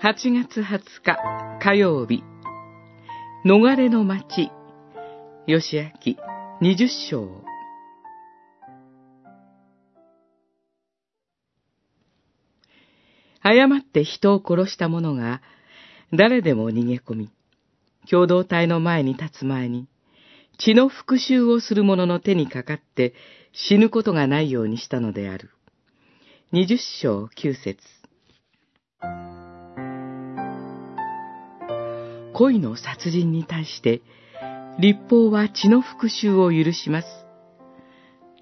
8月20日火曜日、逃れの町、吉明20章。誤って人を殺した者が誰でも逃げ込み、共同体の前に立つ前に、血の復讐をする者の手にかかって死ぬことがないようにしたのである。二十章九節恋の殺人に対して、立法は血の復讐を許します。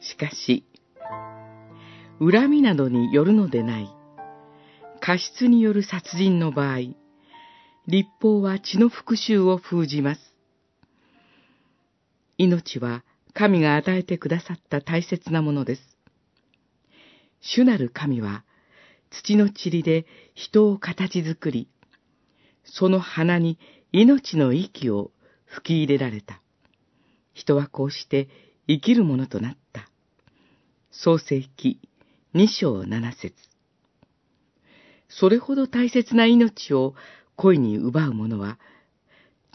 しかし、恨みなどによるのでない、過失による殺人の場合、立法は血の復讐を封じます。命は神が与えてくださった大切なものです。主なる神は、土の塵で人を形作り、その鼻に命の息を吹き入れられた。人はこうして生きるものとなった。創世記二章七節それほど大切な命を恋に奪う者は、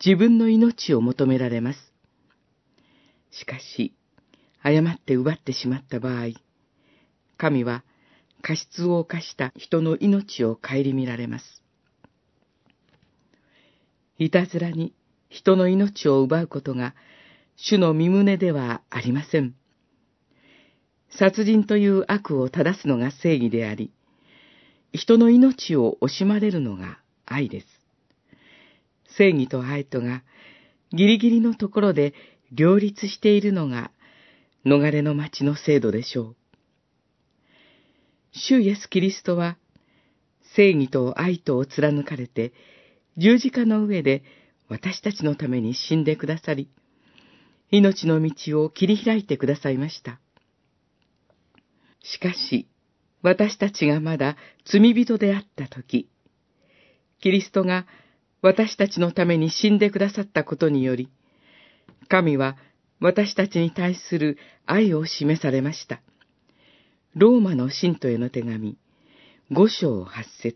自分の命を求められます。しかし、誤って奪ってしまった場合、神は過失を犯した人の命を顧みられます。いたずらに人の命を奪うことが主の身旨ではありません。殺人という悪を正すのが正義であり、人の命を惜しまれるのが愛です。正義と愛とがギリギリのところで両立しているのが逃れの町の制度でしょう。主イエス・キリストは正義と愛とを貫かれて十字架の上で私たちのために死んでくださり、命の道を切り開いてくださいました。しかし、私たちがまだ罪人であったとき、キリストが私たちのために死んでくださったことにより、神は私たちに対する愛を示されました。ローマの信徒への手紙、五章八節